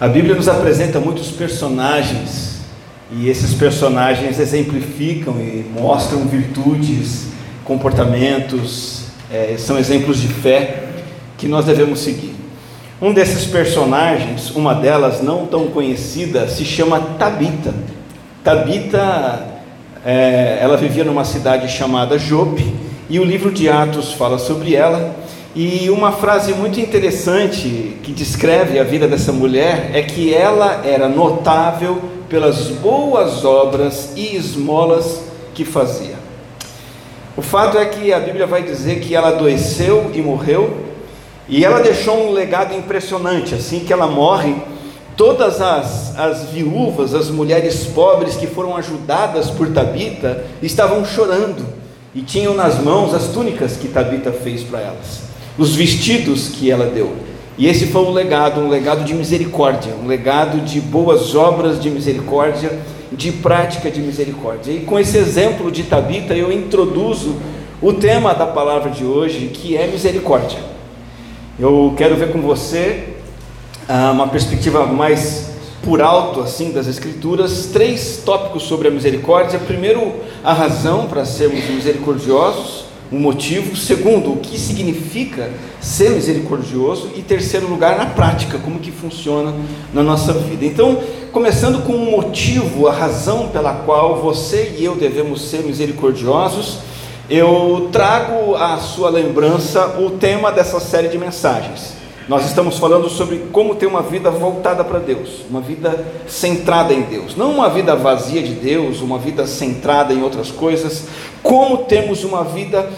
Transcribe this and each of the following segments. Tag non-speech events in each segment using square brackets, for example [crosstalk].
A Bíblia nos apresenta muitos personagens e esses personagens exemplificam e mostram virtudes, comportamentos, é, são exemplos de fé que nós devemos seguir. Um desses personagens, uma delas não tão conhecida, se chama Tabita. Tabita, é, ela vivia numa cidade chamada Jope e o livro de Atos fala sobre ela. E uma frase muito interessante que descreve a vida dessa mulher é que ela era notável pelas boas obras e esmolas que fazia. O fato é que a Bíblia vai dizer que ela adoeceu e morreu, e ela deixou um legado impressionante. Assim que ela morre, todas as, as viúvas, as mulheres pobres que foram ajudadas por Tabita, estavam chorando e tinham nas mãos as túnicas que Tabita fez para elas os vestidos que ela deu. E esse foi um legado, um legado de misericórdia, um legado de boas obras de misericórdia, de prática de misericórdia. E com esse exemplo de Tabita, eu introduzo o tema da palavra de hoje, que é misericórdia. Eu quero ver com você ah, uma perspectiva mais por alto assim das escrituras, três tópicos sobre a misericórdia. Primeiro, a razão para sermos misericordiosos um motivo. Segundo, o que significa ser misericordioso. E terceiro lugar, na prática, como que funciona na nossa vida. Então, começando com o um motivo, a razão pela qual você e eu devemos ser misericordiosos, eu trago à sua lembrança o tema dessa série de mensagens. Nós estamos falando sobre como ter uma vida voltada para Deus, uma vida centrada em Deus, não uma vida vazia de Deus, uma vida centrada em outras coisas, como temos uma vida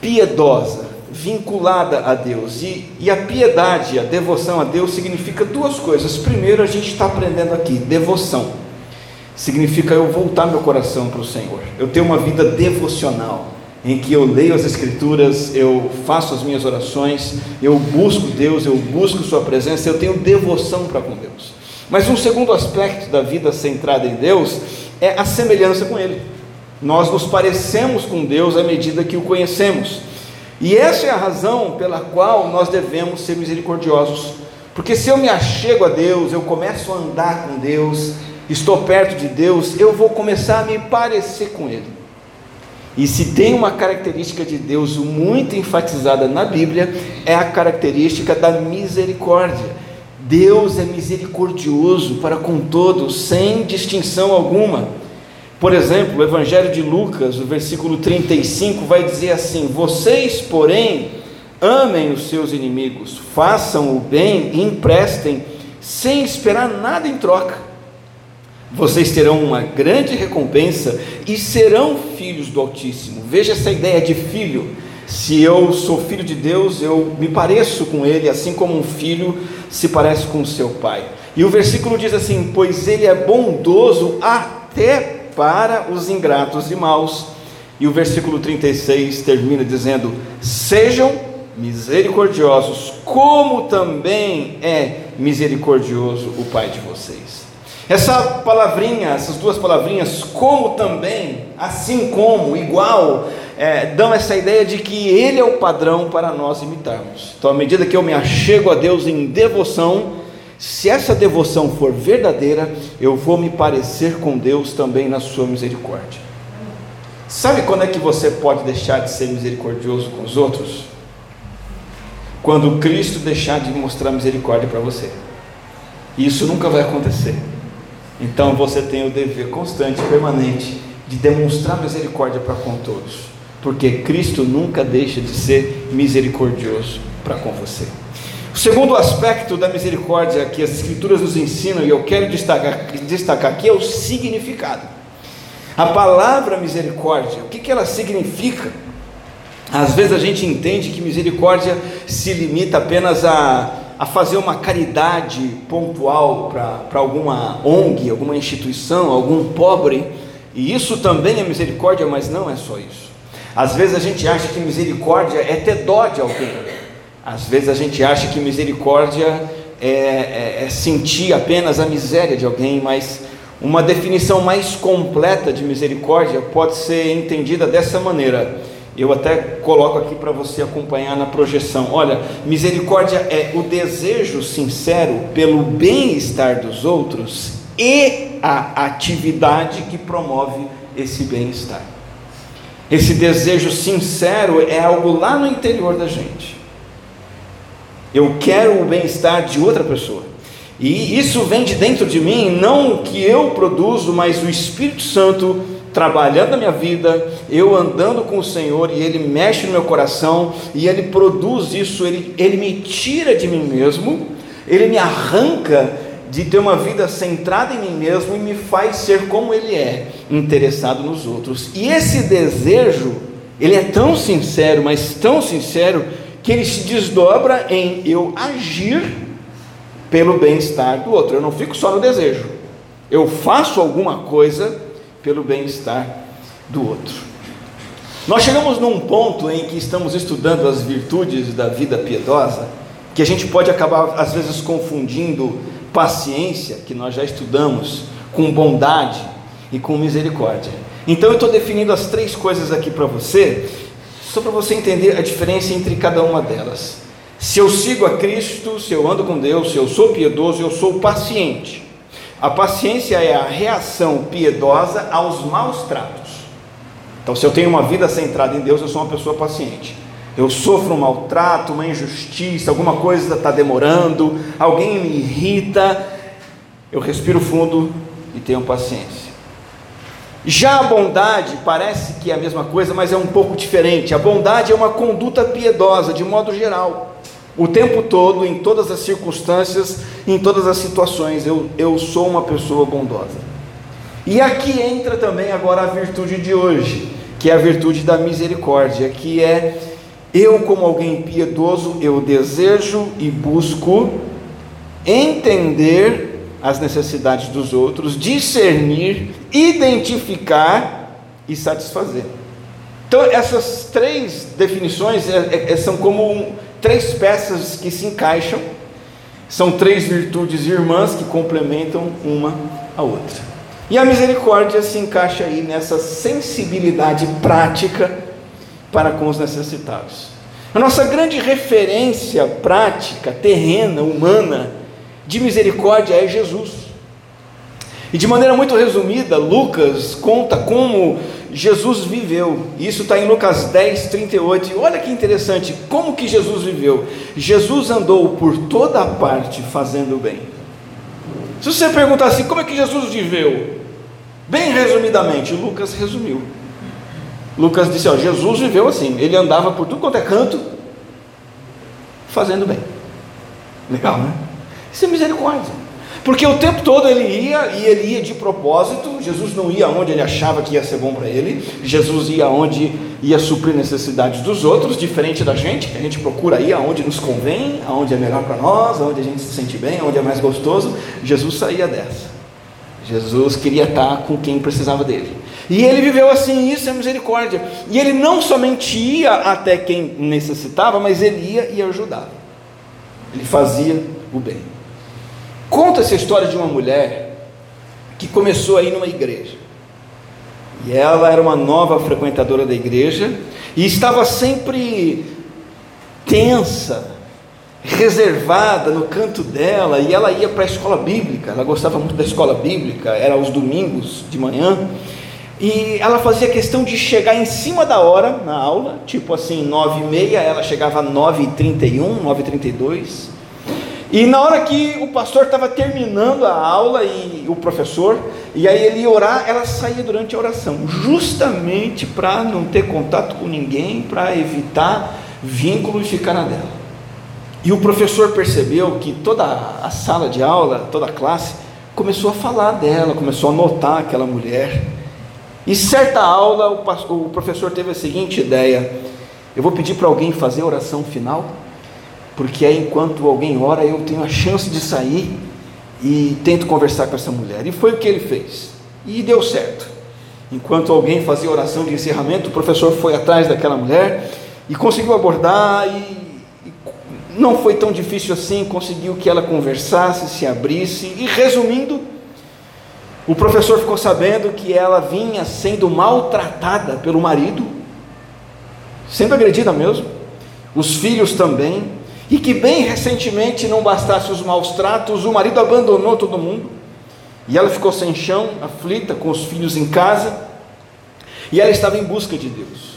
piedosa, vinculada a Deus. E, e a piedade, a devoção a Deus significa duas coisas. Primeiro, a gente está aprendendo aqui, devoção. Significa eu voltar meu coração para o Senhor, eu ter uma vida devocional em que eu leio as Escrituras, eu faço as minhas orações, eu busco Deus, eu busco Sua presença, eu tenho devoção para com Deus. Mas um segundo aspecto da vida centrada em Deus é a semelhança com Ele. Nós nos parecemos com Deus à medida que o conhecemos. E essa é a razão pela qual nós devemos ser misericordiosos. Porque se eu me achego a Deus, eu começo a andar com Deus, estou perto de Deus, eu vou começar a me parecer com Ele. E se tem uma característica de Deus muito enfatizada na Bíblia, é a característica da misericórdia. Deus é misericordioso para com todos, sem distinção alguma. Por exemplo, o Evangelho de Lucas, o versículo 35, vai dizer assim: Vocês, porém, amem os seus inimigos, façam o bem e emprestem, sem esperar nada em troca vocês terão uma grande recompensa e serão filhos do Altíssimo. Veja essa ideia de filho. Se eu sou filho de Deus, eu me pareço com ele, assim como um filho se parece com seu pai. E o versículo diz assim: Pois ele é bondoso até para os ingratos e maus. E o versículo 36 termina dizendo: Sejam misericordiosos, como também é misericordioso o Pai de vocês. Essa palavrinha, essas duas palavrinhas, como também, assim como, igual, é, dão essa ideia de que Ele é o padrão para nós imitarmos. Então, à medida que eu me achego a Deus em devoção, se essa devoção for verdadeira, eu vou me parecer com Deus também na Sua misericórdia. Sabe quando é que você pode deixar de ser misericordioso com os outros? Quando Cristo deixar de mostrar misericórdia para você. Isso nunca vai acontecer. Então você tem o dever constante, permanente, de demonstrar misericórdia para com todos, porque Cristo nunca deixa de ser misericordioso para com você. O segundo aspecto da misericórdia que as Escrituras nos ensinam, e eu quero destacar, destacar aqui, é o significado. A palavra misericórdia, o que, que ela significa? Às vezes a gente entende que misericórdia se limita apenas a a fazer uma caridade pontual para alguma ONG, alguma instituição, algum pobre, e isso também é misericórdia, mas não é só isso. Às vezes a gente acha que misericórdia é ter dó de alguém, às vezes a gente acha que misericórdia é, é, é sentir apenas a miséria de alguém, mas uma definição mais completa de misericórdia pode ser entendida dessa maneira: Eu até coloco aqui para você acompanhar na projeção. Olha, misericórdia é o desejo sincero pelo bem-estar dos outros e a atividade que promove esse bem-estar. Esse desejo sincero é algo lá no interior da gente. Eu quero o bem-estar de outra pessoa. E isso vem de dentro de mim, não o que eu produzo, mas o Espírito Santo trabalhando na minha vida, eu andando com o Senhor e Ele mexe no meu coração e Ele produz isso, Ele, Ele me tira de mim mesmo, Ele me arranca de ter uma vida centrada em mim mesmo e me faz ser como Ele é, interessado nos outros. E esse desejo, ele é tão sincero, mas tão sincero, que ele se desdobra em eu agir pelo bem-estar do outro. Eu não fico só no desejo, eu faço alguma coisa pelo bem-estar do outro. Nós chegamos num ponto em que estamos estudando as virtudes da vida piedosa, que a gente pode acabar às vezes confundindo paciência, que nós já estudamos, com bondade e com misericórdia. Então eu estou definindo as três coisas aqui para você, só para você entender a diferença entre cada uma delas. Se eu sigo a Cristo, se eu ando com Deus, se eu sou piedoso, eu sou paciente. A paciência é a reação piedosa aos maus tratos. Então, se eu tenho uma vida centrada em Deus, eu sou uma pessoa paciente. Eu sofro um maltrato, uma injustiça, alguma coisa está demorando, alguém me irrita, eu respiro fundo e tenho paciência. Já a bondade parece que é a mesma coisa, mas é um pouco diferente. A bondade é uma conduta piedosa, de modo geral. O tempo todo, em todas as circunstâncias, em todas as situações, eu, eu sou uma pessoa bondosa. E aqui entra também agora a virtude de hoje, que é a virtude da misericórdia, que é eu, como alguém piedoso, eu desejo e busco entender as necessidades dos outros, discernir, identificar e satisfazer. Então, essas três definições é, é, são como um, três peças que se encaixam, são três virtudes irmãs que complementam uma a outra. E a misericórdia se encaixa aí nessa sensibilidade prática para com os necessitados. A nossa grande referência prática, terrena, humana, de misericórdia é Jesus. E de maneira muito resumida, Lucas conta como Jesus viveu. Isso está em Lucas 10, 38. E olha que interessante, como que Jesus viveu? Jesus andou por toda parte fazendo bem. Se você perguntar assim, como é que Jesus viveu? Bem resumidamente, Lucas resumiu. Lucas disse: ó, Jesus viveu assim, ele andava por tudo quanto é canto, fazendo bem. Legal, né? Isso é misericórdia. Porque o tempo todo ele ia e ele ia de propósito. Jesus não ia onde ele achava que ia ser bom para ele. Jesus ia onde ia suprir necessidades dos outros, diferente da gente, que a gente procura ir aonde nos convém, aonde é melhor para nós, aonde a gente se sente bem, aonde é mais gostoso. Jesus saía dessa. Jesus queria estar com quem precisava dele. E ele viveu assim, isso é misericórdia. E ele não somente ia até quem necessitava, mas ele ia e ajudava. Ele fazia o bem. Conta essa história de uma mulher que começou aí numa igreja. E ela era uma nova frequentadora da igreja e estava sempre tensa, reservada no canto dela, e ela ia para a escola bíblica, ela gostava muito da escola bíblica, era aos domingos de manhã, e ela fazia questão de chegar em cima da hora na aula, tipo assim, nove e meia, ela chegava nove e trinta e na hora que o pastor estava terminando a aula e o professor, e aí ele ia orar, ela saía durante a oração, justamente para não ter contato com ninguém, para evitar vínculo e ficar na dela. E o professor percebeu que toda a sala de aula, toda a classe, começou a falar dela, começou a notar aquela mulher. E certa aula, o professor teve a seguinte ideia: eu vou pedir para alguém fazer a oração final porque aí enquanto alguém ora, eu tenho a chance de sair e tento conversar com essa mulher. E foi o que ele fez. E deu certo. Enquanto alguém fazia oração de encerramento, o professor foi atrás daquela mulher e conseguiu abordar e, e não foi tão difícil assim, conseguiu que ela conversasse, se abrisse e resumindo, o professor ficou sabendo que ela vinha sendo maltratada pelo marido sendo agredida mesmo, os filhos também, e que bem recentemente, não bastasse os maus tratos, o marido abandonou todo mundo, e ela ficou sem chão, aflita, com os filhos em casa, e ela estava em busca de Deus.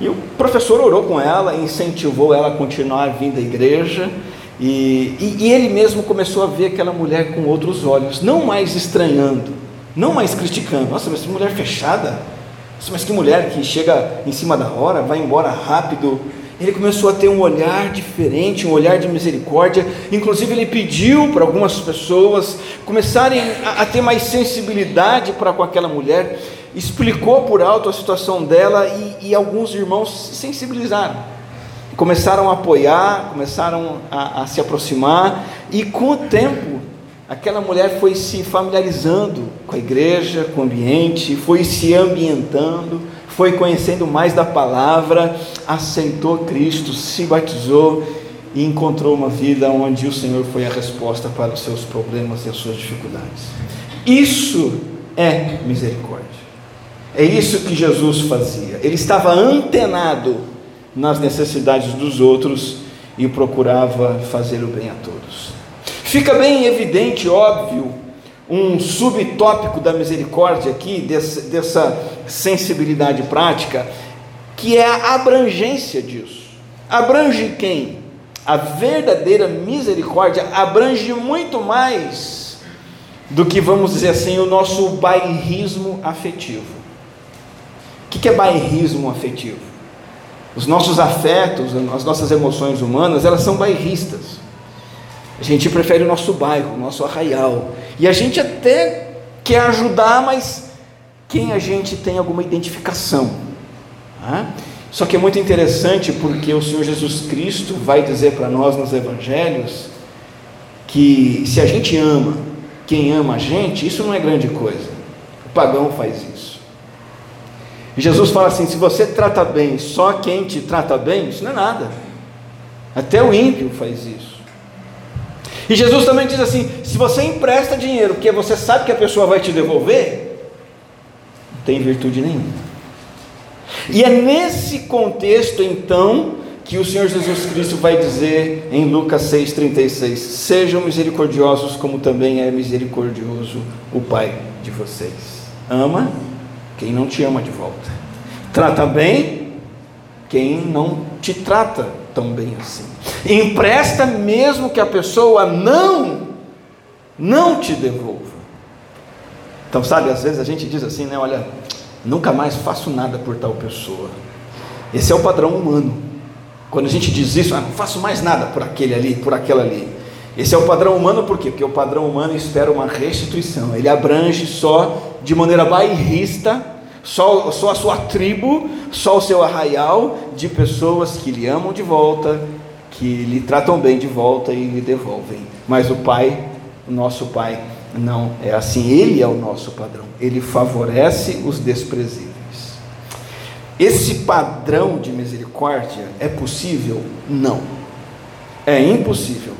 E o professor orou com ela, incentivou ela a continuar vindo à igreja, e, e, e, ele mesmo começou a ver aquela mulher com outros olhos, não mais estranhando, não mais criticando. Nossa, mas que mulher fechada, Nossa, mas que mulher que chega em cima da hora, vai embora rápido. Ele começou a ter um olhar diferente, um olhar de misericórdia. Inclusive, ele pediu para algumas pessoas começarem a, a ter mais sensibilidade para com aquela mulher. Explicou por alto a situação dela e, e alguns irmãos se sensibilizaram começaram a apoiar, começaram a, a, se aproximar, e com o tempo, aquela mulher foi se familiarizando com a igreja, com o ambiente, foi se ambientando, foi conhecendo mais da palavra, aceitou Cristo, se batizou e encontrou uma vida onde o Senhor foi a resposta para os seus problemas e as suas dificuldades. Isso é misericórdia. É isso que Jesus fazia. Ele estava antenado nas necessidades dos outros e procurava fazer o bem a todos. Fica bem evidente, óbvio, um subtópico da misericórdia aqui, dessa, dessa sensibilidade prática, que é a abrangência disso. Abrange quem? A verdadeira misericórdia abrange muito mais do que, vamos dizer assim, o nosso bairrismo afetivo. O que é bairrismo afetivo? Os nossos afetos, as nossas emoções humanas, elas são bairristas. A gente prefere o nosso bairro, o nosso arraial. E a gente até quer ajudar, mas quem a gente tem alguma identificação. Só que é muito interessante porque o Senhor Jesus Cristo vai dizer para nós nos evangelhos que se a gente ama quem ama a gente, isso não é grande coisa. O pagão faz isso. Jesus fala assim: se você trata bem só quem te trata bem, isso não é nada. Até o ímpio faz isso. E Jesus também diz assim: se você empresta dinheiro porque você sabe que a pessoa vai te devolver, não tem virtude nenhuma. E é nesse contexto então que o Senhor Jesus Cristo vai dizer em Lucas 6,36: Sejam misericordiosos, como também é misericordioso o Pai de vocês. Ama quem não te ama de volta. Trata bem quem não te trata tão bem assim. Empresta mesmo que a pessoa não não te devolva. Então, sabe, às vezes a gente diz assim, né, olha, nunca mais faço nada por tal pessoa. Esse é o padrão humano. Quando a gente diz isso, ah, não faço mais nada por aquele ali, por aquela ali. Esse é o padrão humano por quê? Porque o padrão humano espera uma restituição. Ele abrange só de maneira bairrista, só, só a sua tribo, só o seu arraial de pessoas que lhe amam de volta, que lhe tratam bem de volta e lhe devolvem. Mas o Pai, o nosso Pai, não é assim. Ele é o nosso padrão. Ele favorece os desprezíveis. Esse padrão de misericórdia é possível? Não. É impossível.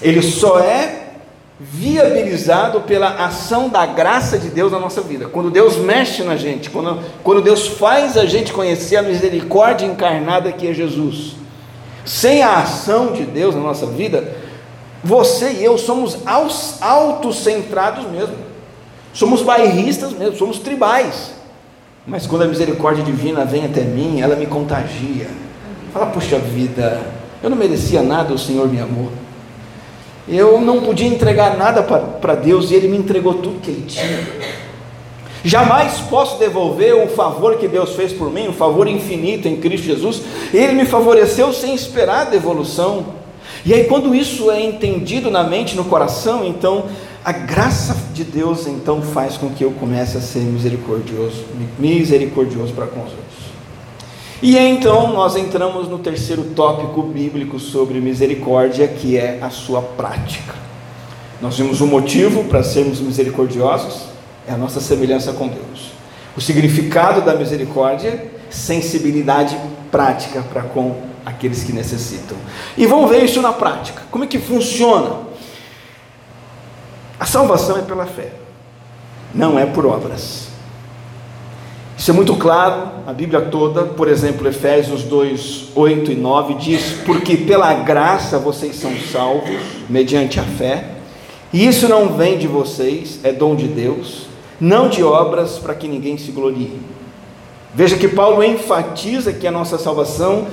Ele só é viabilizado pela ação da graça de Deus na nossa vida. Quando Deus mexe na gente, quando, quando Deus faz a gente conhecer a misericórdia encarnada que é Jesus. Sem a ação de Deus na nossa vida, você e eu somos autocentrados mesmo. Somos bairristas mesmo, somos tribais. Mas quando a misericórdia divina vem até mim, ela me contagia. Fala, puxa vida, eu não merecia nada, o Senhor me amou. Eu não podia entregar nada para Deus e Ele me entregou tudo que Ele tinha. Jamais posso devolver o favor que Deus fez por mim, o favor infinito em Cristo Jesus. Ele me favoreceu sem esperar devolução. E aí, quando isso é entendido na mente, no coração, então a graça de Deus então faz com que eu comece a ser misericordioso, misericordioso para com os outros. E então nós entramos no terceiro tópico bíblico sobre misericórdia, que é a sua prática. Nós vimos o motivo para sermos misericordiosos, é a nossa semelhança com Deus. O significado da misericórdia, sensibilidade prática para com aqueles que necessitam. E vamos ver isso na prática. Como é que funciona? A salvação é pela fé, não é por obras. Isso é muito claro, a Bíblia toda, por exemplo, Efésios 2, 8 e 9 diz: Porque pela graça vocês são salvos, mediante a fé, e isso não vem de vocês, é dom de Deus, não de obras para que ninguém se glorie. Veja que Paulo enfatiza que a nossa salvação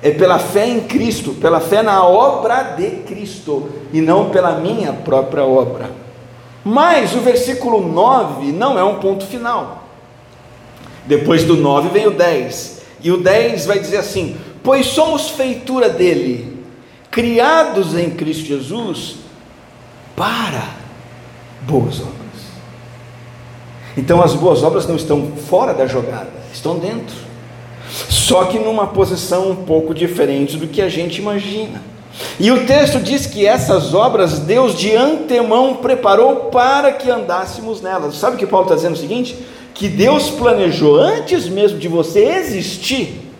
é pela fé em Cristo, pela fé na obra de Cristo, e não pela minha própria obra. Mas o versículo 9 não é um ponto final. Depois do 9 vem o 10. E o 10 vai dizer assim: Pois somos feitura dele, criados em Cristo Jesus para boas obras. Então as boas obras não estão fora da jogada, estão dentro. Só que numa posição um pouco diferente do que a gente imagina. E o texto diz que essas obras Deus de antemão preparou para que andássemos nelas. Sabe o que Paulo está dizendo o seguinte? que Deus planejou antes mesmo de você existir,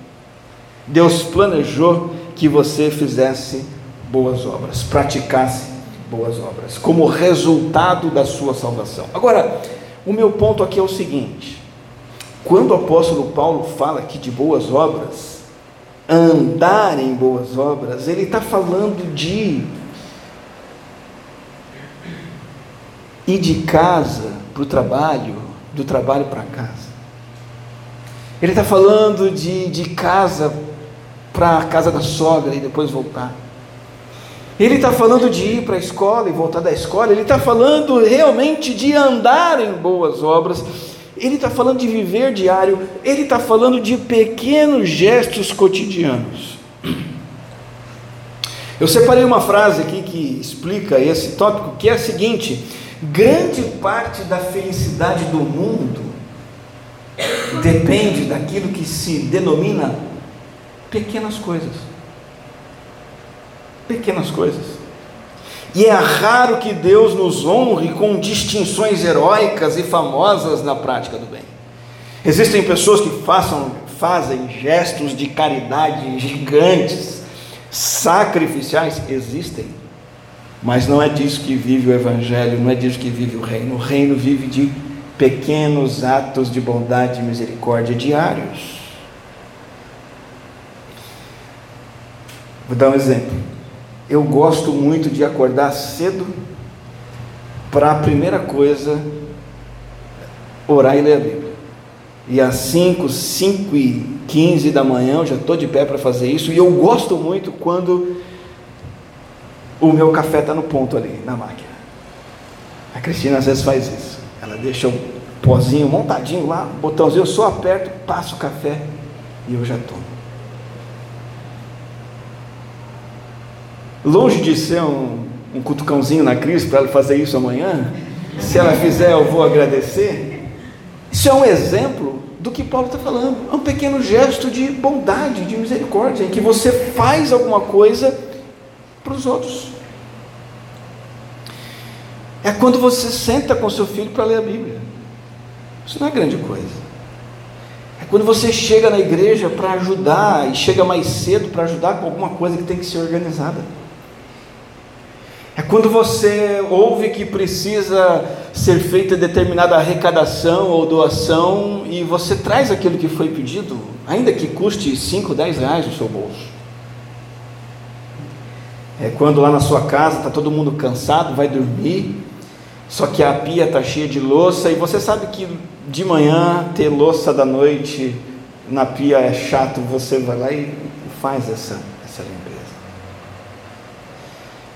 Deus planejou que você fizesse boas obras, praticasse boas obras, como resultado da sua salvação. Agora, o meu ponto aqui é o seguinte: quando o apóstolo Paulo fala aqui de boas obras, andar em boas obras, ele está falando de ir de casa para o trabalho, do trabalho para casa. Ele está falando de, de casa para a casa da sogra e depois voltar. Ele está falando de ir para a escola e voltar da escola. Ele está falando realmente de andar em boas obras. Ele está falando de viver diário. Ele está falando de pequenos gestos cotidianos. Eu separei uma frase aqui que explica esse tópico, que é a seguinte: Grande parte da felicidade do mundo depende daquilo que se denomina pequenas coisas. Pequenas coisas. E é raro que Deus nos honre com distinções heróicas e famosas na prática do bem. Existem pessoas que façam, fazem gestos de caridade [laughs] gigantes, sacrificiais, existem. Mas não é disso que vive o Evangelho, não é disso que vive o reino. O reino vive de pequenos atos de bondade e misericórdia diários. Vou dar um exemplo. Eu gosto muito de acordar cedo para a primeira coisa orar e ler a Bíblia. E às 5, 5 e 15 da manhã eu já estou de pé para fazer isso. E eu gosto muito quando o meu café está no ponto ali, na máquina. A Cristina às vezes faz isso. Ela deixa o pozinho montadinho lá, botãozinho, eu só aperto, passo o café e eu já tomo. Longe de ser um, um cutucãozinho na Cris para ela fazer isso amanhã, se ela fizer eu vou agradecer. Isso é um exemplo do que Paulo está falando. É um pequeno gesto de bondade, de misericórdia, em que você faz alguma coisa para os outros. É quando você senta com seu filho para ler a Bíblia. Isso não é grande coisa. É quando você chega na igreja para ajudar e chega mais cedo para ajudar com alguma coisa que tem que ser organizada. Quando você ouve que precisa ser feita determinada arrecadação ou doação e você traz aquilo que foi pedido, ainda que custe 5, 10 reais no seu bolso. É quando lá na sua casa está todo mundo cansado, vai dormir, só que a pia está cheia de louça e você sabe que de manhã ter louça da noite na pia é chato, você vai lá e faz essa.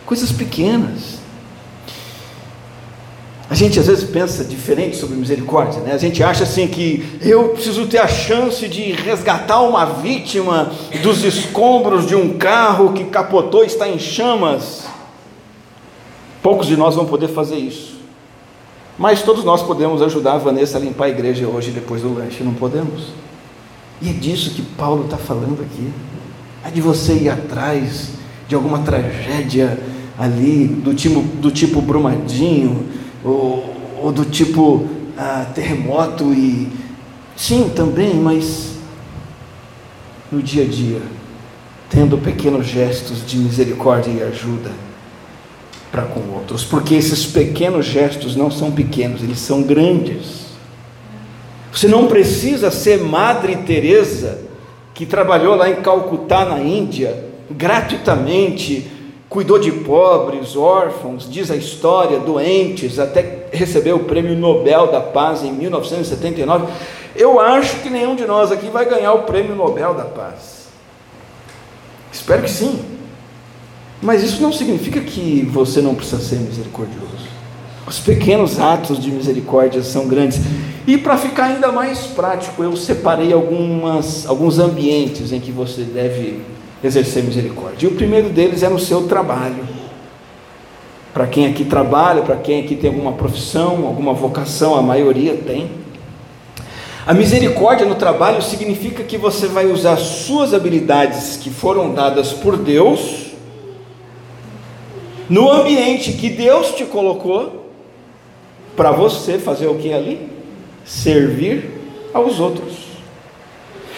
Coisas pequenas. A gente às vezes pensa diferente sobre misericórdia, né? A gente acha assim que eu preciso ter a chance de resgatar uma vítima dos escombros de um carro que capotou e está em chamas. Poucos de nós vão poder fazer isso. Mas todos nós podemos ajudar a Vanessa a limpar a igreja hoje depois do lanche, não podemos? E é disso que Paulo está falando aqui. É de você ir atrás de alguma tragédia ali, do tipo, do tipo Brumadinho, ou, ou do tipo ah, terremoto e. Sim, também, mas no dia a dia, tendo pequenos gestos de misericórdia e ajuda para com outros, porque esses pequenos gestos não são pequenos, eles são grandes. Você não precisa ser Madre Teresa, que trabalhou lá em Calcutá, na Índia, gratuitamente, cuidou de pobres, órfãos, diz a história, doentes, até recebeu o prêmio Nobel da Paz em 1979. Eu acho que nenhum de nós aqui vai ganhar o prêmio Nobel da Paz. Espero que sim. Mas isso não significa que você não precisa ser misericordioso. Os pequenos atos de misericórdia são grandes. E para ficar ainda mais prático, eu separei algumas, alguns ambientes em que você deve exercer misericórdia. E o primeiro deles é no seu trabalho. Para quem aqui trabalha, para quem aqui tem alguma profissão, alguma vocação, a maioria tem. A misericórdia no trabalho significa que você vai usar suas habilidades que foram dadas por Deus no ambiente que Deus te colocou para você fazer o que ali? Servir aos outros.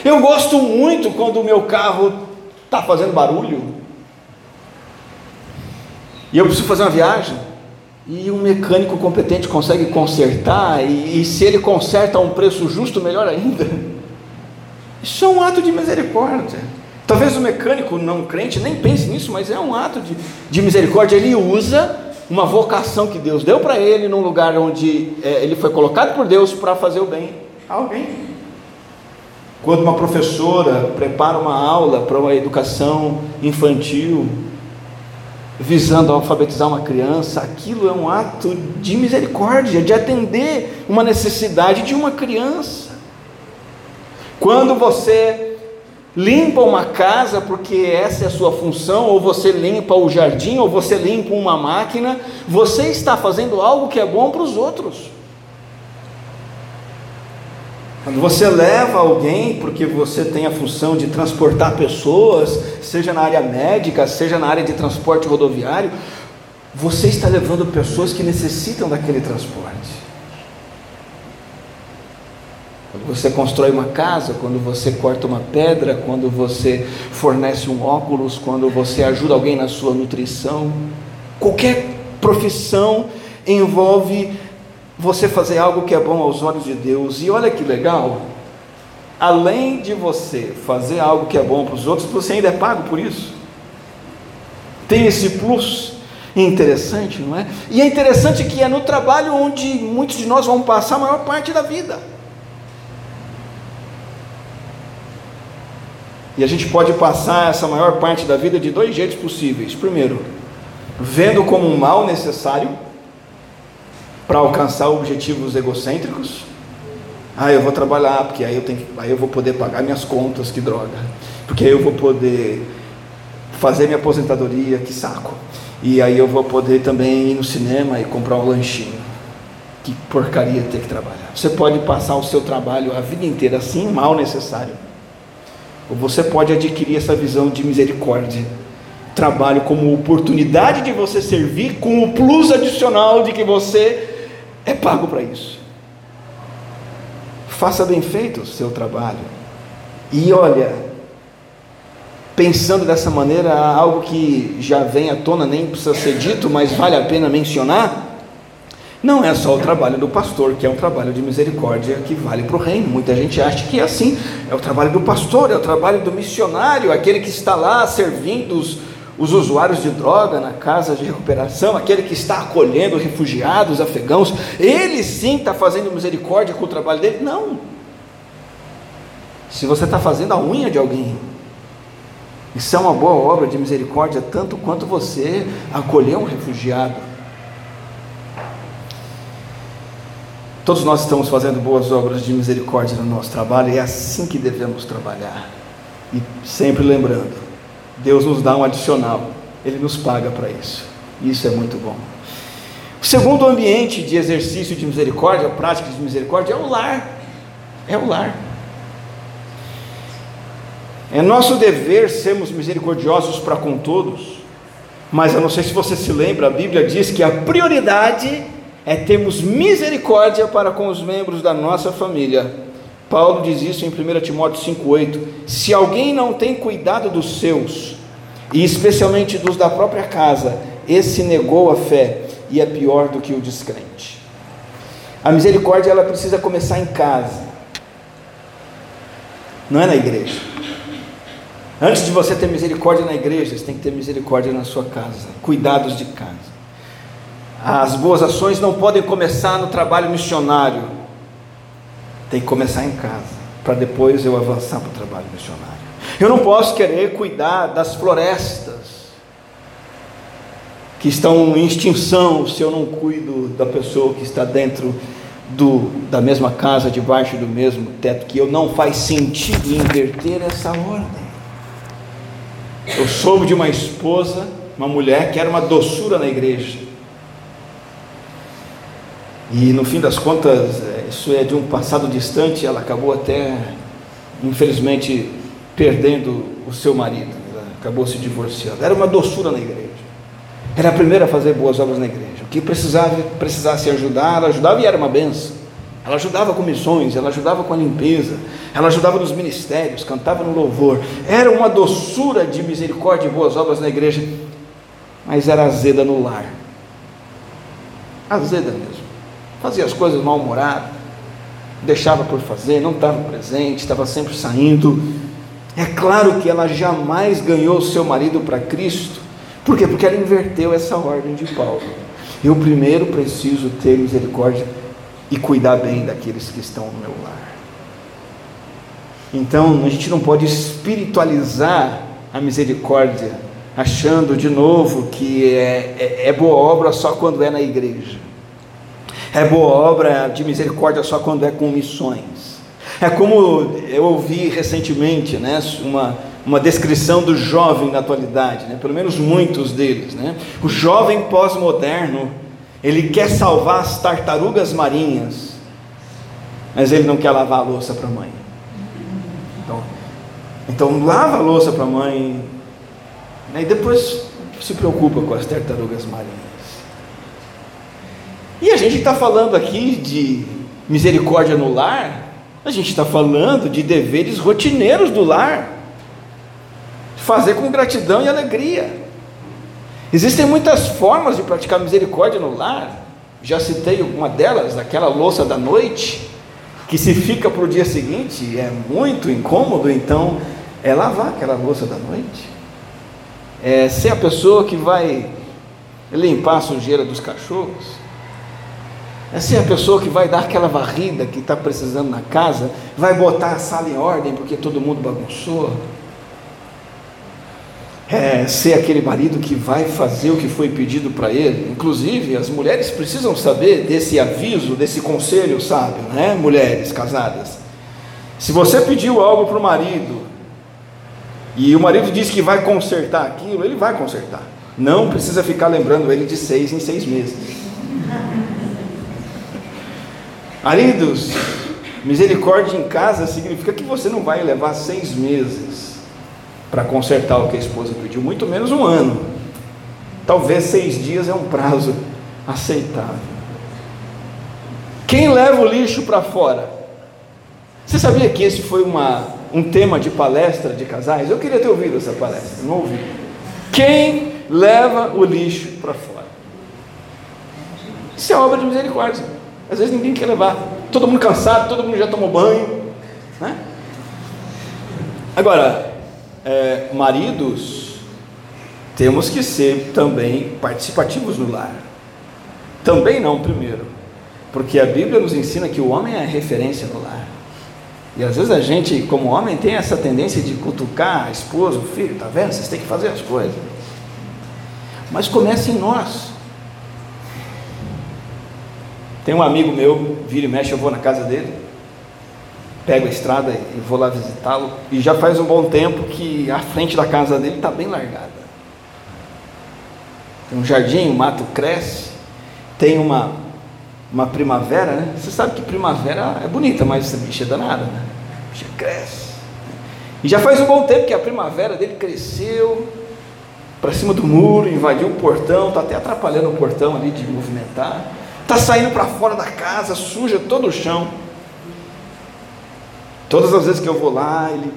Eu gosto muito quando o meu carro está fazendo barulho e eu preciso fazer uma viagem e um mecânico competente consegue consertar e, e se ele conserta a um preço justo, melhor ainda. Isso é um ato de misericórdia. Talvez o mecânico não crente nem pense nisso, mas é um ato de, de misericórdia. Ele usa uma vocação que Deus deu para ele num lugar onde é, ele foi colocado por Deus para fazer o bem a alguém. Quando uma professora prepara uma aula para uma educação infantil, visando alfabetizar uma criança, aquilo é um ato de misericórdia, de atender uma necessidade de uma criança. Quando você limpa uma casa porque essa é a sua função, ou você limpa o jardim, ou você limpa uma máquina, você está fazendo algo que é bom para os outros. Quando você leva alguém porque você tem a função de transportar pessoas, seja na área médica, seja na área de transporte rodoviário, você está levando pessoas que necessitam daquele transporte. Quando você constrói uma casa, quando você corta uma pedra, quando você fornece um óculos, quando você ajuda alguém na sua nutrição, qualquer profissão envolve você fazer algo que é bom aos olhos de Deus. E olha que legal, além de você fazer algo que é bom para os outros, você ainda é pago por isso. Tem esse plus interessante, não é? E é interessante que é no trabalho onde muitos de nós vão passar a maior parte da vida. E a gente pode passar essa maior parte da vida de dois jeitos possíveis. Primeiro, vendo como um mal necessário para alcançar objetivos egocêntricos. Ah, eu vou trabalhar, porque aí eu, tenho, aí eu vou poder pagar minhas contas, que droga. Porque aí eu vou poder fazer minha aposentadoria, que saco. E aí eu vou poder também ir no cinema e comprar um lanchinho. Que porcaria ter que trabalhar. Você pode passar o seu trabalho a vida inteira assim, mal necessário ou você pode adquirir essa visão de misericórdia. Trabalho como oportunidade de você servir, com o plus adicional de que você é pago para isso. Faça bem feito o seu trabalho. E olha, pensando dessa maneira, algo que já vem à tona, nem precisa ser dito, mas vale a pena mencionar não é só o trabalho do pastor, que é um trabalho de misericórdia que vale para o reino. Muita gente acha que é assim. É o trabalho do pastor, é o trabalho do missionário, aquele que está lá servindo os, os usuários de droga na casa de recuperação, aquele que está acolhendo refugiados afegãos. Ele sim está fazendo misericórdia com o trabalho dele? Não. Se você está fazendo a unha de alguém, isso é uma boa obra de misericórdia, tanto quanto você acolher um refugiado. Todos nós estamos fazendo boas obras de misericórdia no nosso trabalho e é assim que devemos trabalhar. E sempre lembrando, Deus nos dá um adicional, Ele nos paga para isso. Isso é muito bom. O segundo ambiente de exercício de misericórdia, prática de misericórdia, é o lar. É o lar. É nosso dever sermos misericordiosos para com todos, mas eu não sei se você se lembra, a Bíblia diz que a prioridade é termos misericórdia para com os membros da nossa família. Paulo diz isso em 1 Timóteo 5,8: Se alguém não tem cuidado dos seus, e especialmente dos da própria casa, esse negou a fé e é pior do que o descrente. A misericórdia ela precisa começar em casa. não é na igreja. Antes de você ter misericórdia na igreja, você tem que ter misericórdia na sua casa, cuidados de casa. As boas ações não podem começar no trabalho missionário, tem que começar em casa, para depois eu avançar para o trabalho missionário. Eu não posso querer cuidar das florestas que estão em extinção se eu não cuido da pessoa que está dentro do, da mesma casa, debaixo do mesmo teto, que eu não faz sentido inverter essa ordem. Eu soube de uma esposa, uma mulher que era uma doçura na igreja. E no fim das contas, é, isso é de um passado distante, ela acabou até, infelizmente, perdendo o seu marido, ela acabou se divorciando. Era uma doçura na igreja. Era a primeira a fazer boas obras na igreja. O que precisava, precisasse ajudar, ela ajudava e era uma benção. Ela ajudava com missões, ela ajudava com a limpeza, ela ajudava nos ministérios, cantava no louvor. Era uma doçura de misericórdia e boas obras na igreja, mas era azeda no lar. Azeda mesmo. Fazia as coisas mal-humorado, deixava por fazer, não estava presente, estava sempre saindo. É claro que ela jamais ganhou seu marido para Cristo. Por quê? Porque ela inverteu essa ordem de Paulo. Eu primeiro preciso ter misericórdia e cuidar bem daqueles que estão no meu lar. Então, a gente não pode espiritualizar a misericórdia, achando de novo que é, é, é boa obra só quando é na igreja, é boa obra de misericórdia só quando é com missões. É como eu ouvi recentemente né, uma, uma descrição do jovem na atualidade, né, pelo menos muitos deles. Né? O jovem pós-moderno ele quer salvar as tartarugas marinhas, mas ele não quer lavar a louça para a mãe. Então, então lava a louça para a mãe, né, e depois se preocupa com as tartarugas marinhas. E a gente está falando aqui de misericórdia no lar, a gente está falando de deveres rotineiros do lar, fazer com gratidão e alegria. Existem muitas formas de praticar misericórdia no lar. Já citei uma delas, aquela louça da noite, que se fica para o dia seguinte é muito incômodo, então é lavar aquela louça da noite. É ser a pessoa que vai limpar a sujeira dos cachorros. É ser a pessoa que vai dar aquela varrida que está precisando na casa, vai botar a sala em ordem porque todo mundo bagunçou é, ser aquele marido que vai fazer o que foi pedido para ele. Inclusive, as mulheres precisam saber desse aviso, desse conselho sábio, né? Mulheres casadas. Se você pediu algo para o marido e o marido diz que vai consertar aquilo, ele vai consertar. Não precisa ficar lembrando ele de seis em seis meses. Maridos, misericórdia em casa significa que você não vai levar seis meses para consertar o que a esposa pediu, muito menos um ano. Talvez seis dias é um prazo aceitável. Quem leva o lixo para fora? Você sabia que esse foi uma, um tema de palestra de casais? Eu queria ter ouvido essa palestra, não ouvi. Quem leva o lixo para fora? Isso é obra de misericórdia. Às vezes ninguém quer levar. Todo mundo cansado, todo mundo já tomou banho. Né? Agora, é, maridos, temos que ser também participativos no lar. Também não primeiro, porque a Bíblia nos ensina que o homem é referência no lar. E às vezes a gente, como homem, tem essa tendência de cutucar a esposa, o filho, tá vendo? Vocês têm que fazer as coisas. Mas comece em nós. Tem um amigo meu, vira e mexe, eu vou na casa dele pego a estrada e vou lá visitá-lo. E já faz um bom tempo que a frente da casa dele está bem largada. Tem um jardim, o mato cresce, tem uma, uma primavera, né? Você sabe que primavera é bonita, mas essa bicha é danada, né? Bicha cresce. E já faz um bom tempo que a primavera dele cresceu para cima do muro, invadiu o portão, está até atrapalhando o portão ali de movimentar. Está saindo para fora da casa, suja todo o chão. Todas as vezes que eu vou lá, ele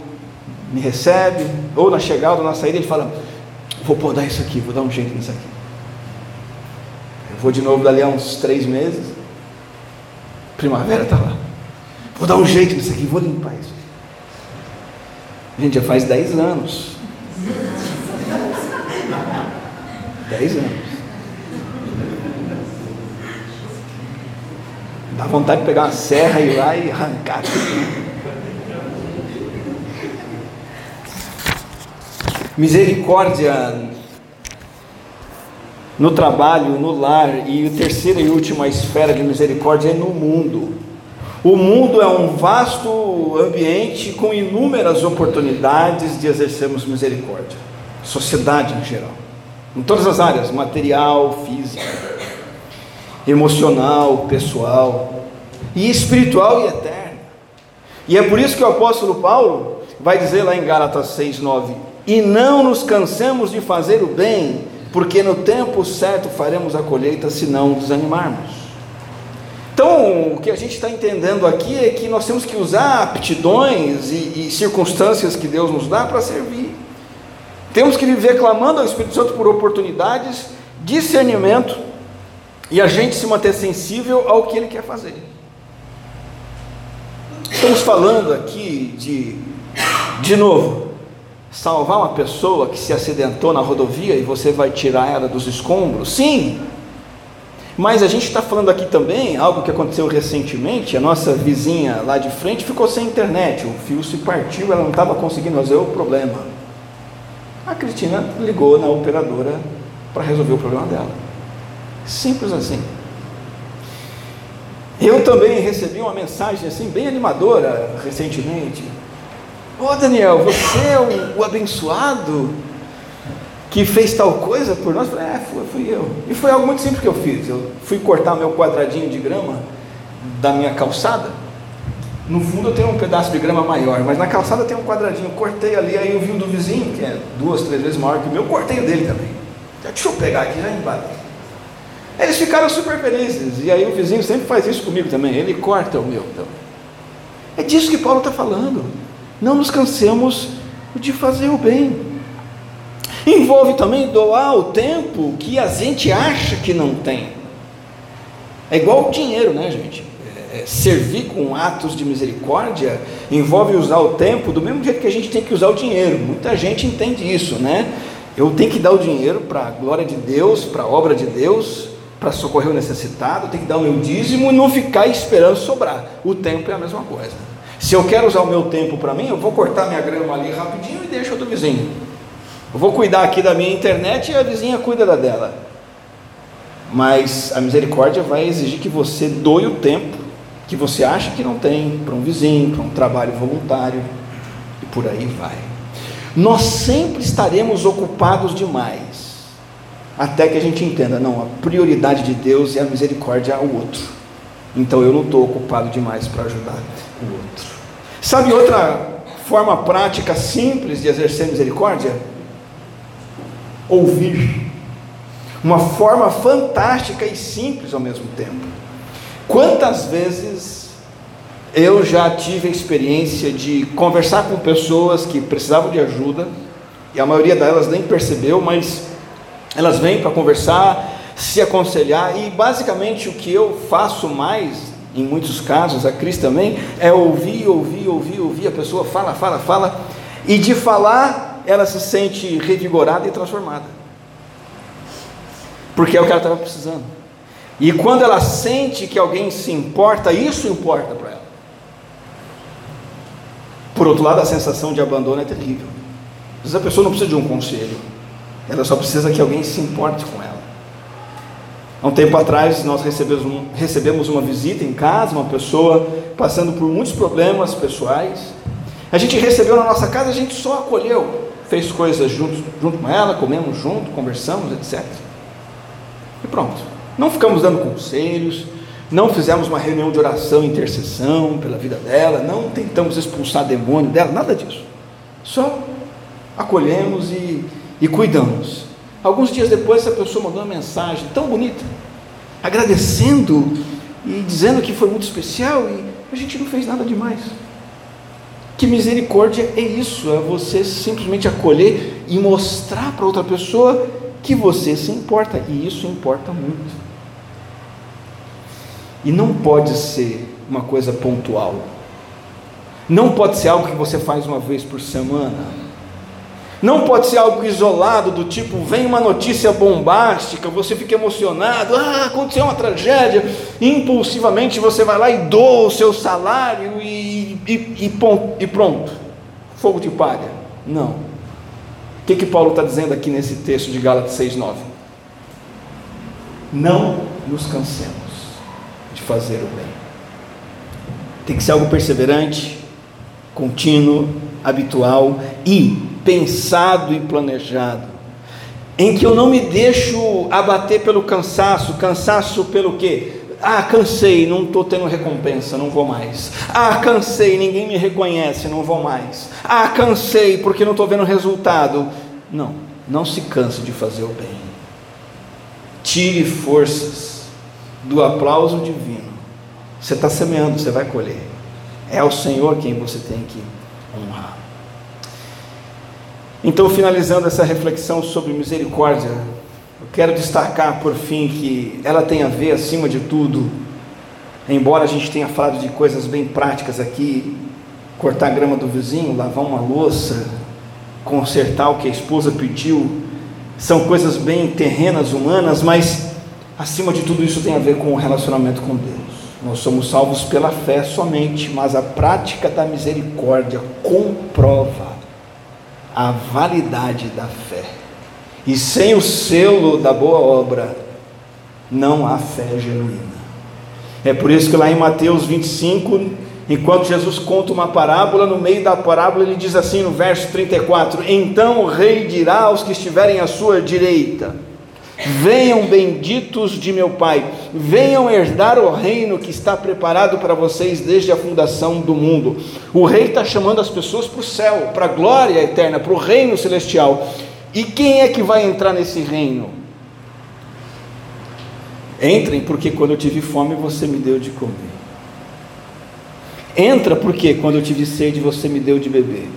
me recebe, ou na chegada ou na saída, ele fala: Vou podar isso aqui, vou dar um jeito nisso aqui. Eu vou de novo dali a uns três meses, primavera está lá. Vou dar um jeito nisso aqui, vou limpar isso. Gente já faz 10 anos. [laughs] 10 anos. Dá vontade de pegar uma serra e ir lá e arrancar Misericórdia no trabalho, no lar, e a terceira e última esfera de misericórdia é no mundo. O mundo é um vasto ambiente com inúmeras oportunidades de exercermos misericórdia. Sociedade em geral. Em todas as áreas, material, física, emocional, pessoal, e espiritual e eterna. E é por isso que o apóstolo Paulo vai dizer lá em Gálatas 6:9: "E não nos cansemos de fazer o bem, porque no tempo certo faremos a colheita se não desanimarmos. Então, o que a gente está entendendo aqui é que nós temos que usar aptidões e, e circunstâncias que Deus nos dá para servir. Temos que viver clamando ao Espírito Santo por oportunidades, discernimento e a gente se manter sensível ao que Ele quer fazer. Estamos falando aqui de, de novo, salvar uma pessoa que se acidentou na rodovia e você vai tirar ela dos escombros? Sim. Mas a gente está falando aqui também algo que aconteceu recentemente. A nossa vizinha lá de frente ficou sem internet, o fio se partiu, ela não estava conseguindo resolver o problema. A Cristina ligou na operadora para resolver o problema dela. Simples assim. Eu também recebi uma mensagem assim bem animadora recentemente. Ô oh, Daniel, você é o, o, abençoado que fez tal coisa por nós? Eu falei, é, fui, fui eu. E foi algo muito simples que eu fiz. Eu fui cortar meu quadradinho de grama da minha calçada. No fundo eu tenho um pedaço de grama maior, mas na calçada tem um quadradinho. Eu cortei ali, aí eu vi o do vizinho, que é duas, três vezes maior que o meu, cortei o dele também. Deixa eu pegar aqui, já embate. Eles ficaram super felizes. E aí o vizinho sempre faz isso comigo também. Ele corta o meu também. É disso que Paulo está falando. Não nos cansemos de fazer o bem. Envolve também doar o tempo que a gente acha que não tem. É igual o dinheiro, né, gente? É, é, servir com atos de misericórdia envolve usar o tempo do mesmo jeito que a gente tem que usar o dinheiro. Muita gente entende isso, né? Eu tenho que dar o dinheiro para a glória de Deus, para a obra de Deus, para socorrer o necessitado, tenho que dar o meu dízimo e não ficar esperando sobrar. O tempo é a mesma coisa. Se eu quero usar o meu tempo para mim, eu vou cortar minha grama ali rapidinho e deixo do vizinho. Eu vou cuidar aqui da minha internet e a vizinha cuida da dela. Mas a misericórdia vai exigir que você doe o tempo que você acha que não tem para um vizinho, para um trabalho voluntário e por aí vai. Nós sempre estaremos ocupados demais até que a gente entenda, não, a prioridade de Deus é a misericórdia ao outro. Então eu não estou ocupado demais para ajudar o outro. Sabe outra forma prática simples de exercer misericórdia? Ouvir. Uma forma fantástica e simples ao mesmo tempo. Quantas vezes eu já tive a experiência de conversar com pessoas que precisavam de ajuda, e a maioria delas nem percebeu, mas elas vêm para conversar, se aconselhar, e basicamente o que eu faço mais em muitos casos, a Cris também, é ouvir, ouvir, ouvir, ouvir, a pessoa fala, fala, fala, e de falar ela se sente revigorada e transformada, porque é o que ela estava precisando. E quando ela sente que alguém se importa, isso importa para ela. Por outro lado, a sensação de abandono é terrível. Às vezes a pessoa não precisa de um conselho, ela só precisa que alguém se importe com ela. Há um tempo atrás nós recebemos, um, recebemos uma visita em casa, uma pessoa passando por muitos problemas pessoais. A gente recebeu na nossa casa, a gente só acolheu, fez coisas junto, junto com ela, comemos junto, conversamos, etc. E pronto. Não ficamos dando conselhos, não fizemos uma reunião de oração intercessão pela vida dela, não tentamos expulsar demônio dela, nada disso. Só acolhemos e, e cuidamos. Alguns dias depois, essa pessoa mandou uma mensagem tão bonita, agradecendo e dizendo que foi muito especial e a gente não fez nada demais. Que misericórdia é isso? É você simplesmente acolher e mostrar para outra pessoa que você se importa, e isso importa muito. E não pode ser uma coisa pontual. Não pode ser algo que você faz uma vez por semana. Não pode ser algo isolado, do tipo, vem uma notícia bombástica, você fica emocionado, ah, aconteceu uma tragédia, impulsivamente você vai lá e doa o seu salário e, e, e, e pronto, fogo de palha. Não. O que, que Paulo está dizendo aqui nesse texto de Gálatas 6,9? Não nos cansemos de fazer o bem. Tem que ser algo perseverante, contínuo, habitual e pensado e planejado, em que eu não me deixo abater pelo cansaço, cansaço pelo quê? Ah, cansei, não estou tendo recompensa, não vou mais. Ah, cansei, ninguém me reconhece, não vou mais. Ah, cansei porque não estou vendo resultado. Não, não se canse de fazer o bem. Tire forças do aplauso divino. Você está semeando, você vai colher. É o Senhor quem você tem que honrar. Então, finalizando essa reflexão sobre misericórdia, eu quero destacar por fim que ela tem a ver, acima de tudo, embora a gente tenha falado de coisas bem práticas aqui, cortar a grama do vizinho, lavar uma louça, consertar o que a esposa pediu, são coisas bem terrenas, humanas, mas acima de tudo isso tem a ver com o relacionamento com Deus. Nós somos salvos pela fé somente, mas a prática da misericórdia comprova a validade da fé. E sem o selo da boa obra, não há fé genuína. É por isso que lá em Mateus 25, enquanto Jesus conta uma parábola, no meio da parábola ele diz assim no verso 34: Então o rei dirá aos que estiverem à sua direita: Venham benditos de meu Pai, venham herdar o reino que está preparado para vocês desde a fundação do mundo. O rei está chamando as pessoas para o céu, para a glória eterna, para o reino celestial. E quem é que vai entrar nesse reino? Entrem, porque quando eu tive fome você me deu de comer. Entra, porque quando eu tive sede você me deu de beber.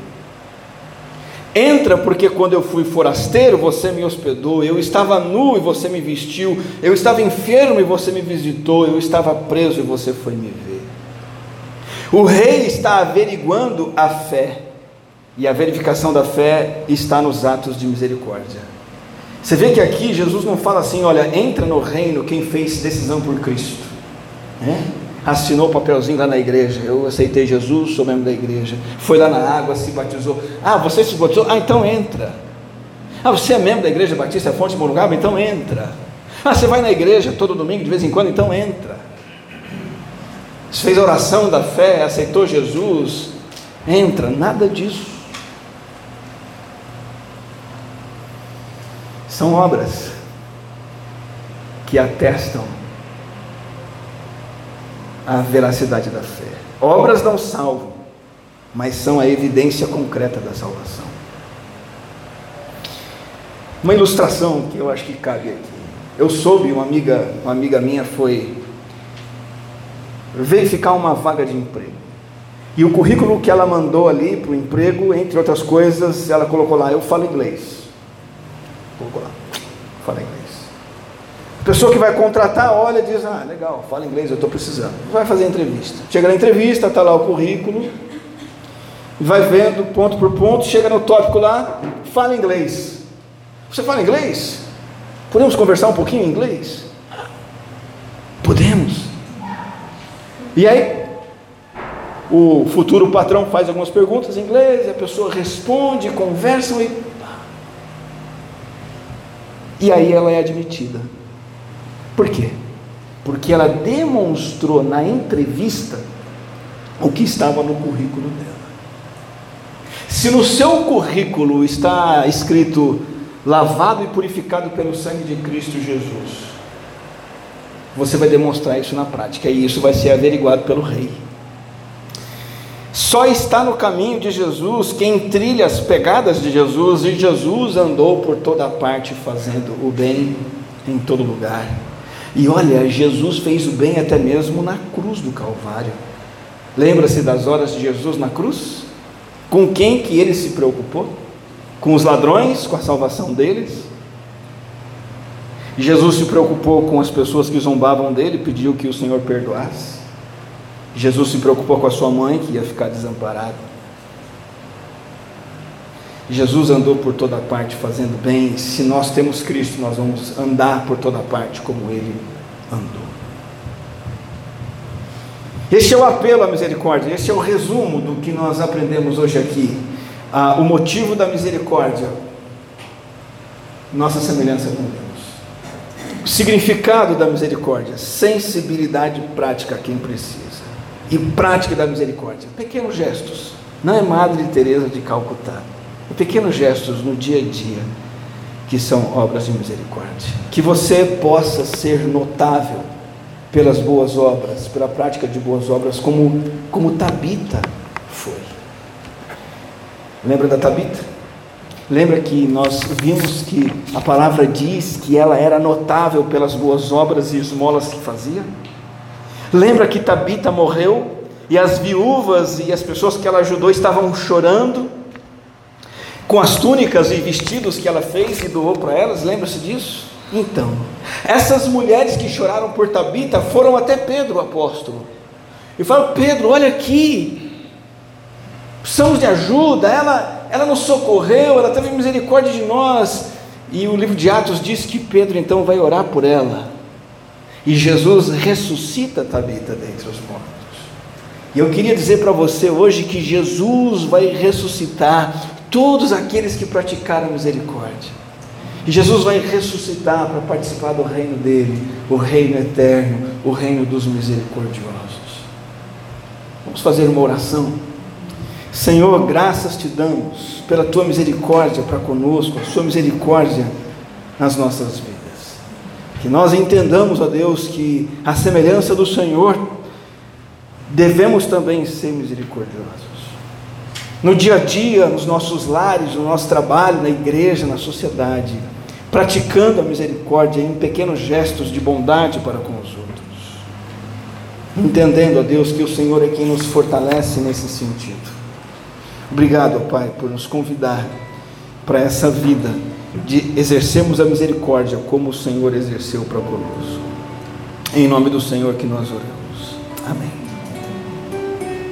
Entra, porque quando eu fui forasteiro, você me hospedou, eu estava nu e você me vestiu, eu estava enfermo e você me visitou, eu estava preso e você foi me ver. O rei está averiguando a fé, e a verificação da fé está nos atos de misericórdia. Você vê que aqui Jesus não fala assim: olha, entra no reino quem fez decisão por Cristo. Né? Assinou o papelzinho lá na igreja. Eu aceitei Jesus, sou membro da igreja. Foi lá na água, se batizou. Ah, você se batizou? Ah, então entra. Ah, você é membro da igreja Batista Fonte Morugaba? Então entra. Ah, você vai na igreja todo domingo, de vez em quando? Então entra. Você fez a oração da fé, aceitou Jesus? Entra. Nada disso. São obras que atestam a veracidade da fé. Obras não salvam, mas são a evidência concreta da salvação. Uma ilustração que eu acho que cabe aqui. Eu soube, uma amiga, uma amiga minha foi verificar uma vaga de emprego. E o currículo que ela mandou ali para o emprego, entre outras coisas, ela colocou lá, eu falo inglês. Colocou lá, fala inglês. Pessoa que vai contratar olha e diz: Ah, legal, fala inglês, eu estou precisando. Vai fazer a entrevista. Chega na entrevista, está lá o currículo, vai vendo ponto por ponto, chega no tópico lá, fala inglês. Você fala inglês? Podemos conversar um pouquinho em inglês? Podemos. E aí, o futuro patrão faz algumas perguntas em inglês, a pessoa responde, conversam e. E aí ela é admitida. Por quê? Porque ela demonstrou na entrevista o que estava no currículo dela. Se no seu currículo está escrito lavado e purificado pelo sangue de Cristo Jesus, você vai demonstrar isso na prática e isso vai ser averiguado pelo rei. Só está no caminho de Jesus quem trilha as pegadas de Jesus, e Jesus andou por toda parte fazendo o bem em todo lugar. E olha, Jesus fez o bem até mesmo na cruz do Calvário. Lembra-se das horas de Jesus na cruz? Com quem que ele se preocupou? Com os ladrões, com a salvação deles? Jesus se preocupou com as pessoas que zombavam dele, pediu que o Senhor perdoasse. Jesus se preocupou com a sua mãe, que ia ficar desamparada. Jesus andou por toda parte fazendo bem. Se nós temos Cristo, nós vamos andar por toda parte como Ele andou. Este é o apelo à misericórdia, este é o resumo do que nós aprendemos hoje aqui. Ah, o motivo da misericórdia, nossa semelhança com Deus. O significado da misericórdia, sensibilidade prática a quem precisa. E prática da misericórdia, pequenos gestos. Não é Madre Teresa de Calcutá. Pequenos gestos no dia a dia que são obras de misericórdia. Que você possa ser notável pelas boas obras, pela prática de boas obras, como, como Tabita foi. Lembra da Tabita? Lembra que nós vimos que a palavra diz que ela era notável pelas boas obras e esmolas que fazia? Lembra que Tabita morreu e as viúvas e as pessoas que ela ajudou estavam chorando com as túnicas e vestidos que ela fez e doou para elas? Lembra-se disso? Então, essas mulheres que choraram por Tabita foram até Pedro, o apóstolo, e falaram: Pedro, olha aqui, precisamos de ajuda, ela, ela nos socorreu, ela teve misericórdia de nós. E o livro de Atos diz que Pedro então vai orar por ela, e Jesus ressuscita Tabita dentre os mortos. E eu queria dizer para você hoje que Jesus vai ressuscitar todos aqueles que praticaram misericórdia. E Jesus vai ressuscitar para participar do reino dele, o reino eterno, o reino dos misericordiosos. Vamos fazer uma oração. Senhor, graças te damos pela tua misericórdia para conosco, a sua misericórdia nas nossas vidas. Que nós entendamos, ó Deus, que a semelhança do Senhor, devemos também ser misericordiosos. No dia a dia, nos nossos lares, no nosso trabalho, na igreja, na sociedade, praticando a misericórdia em pequenos gestos de bondade para com os outros. Entendendo, ó Deus, que o Senhor é quem nos fortalece nesse sentido. Obrigado, Pai, por nos convidar para essa vida de exercermos a misericórdia como o Senhor exerceu para conosco. Em nome do Senhor que nós oramos. Amém.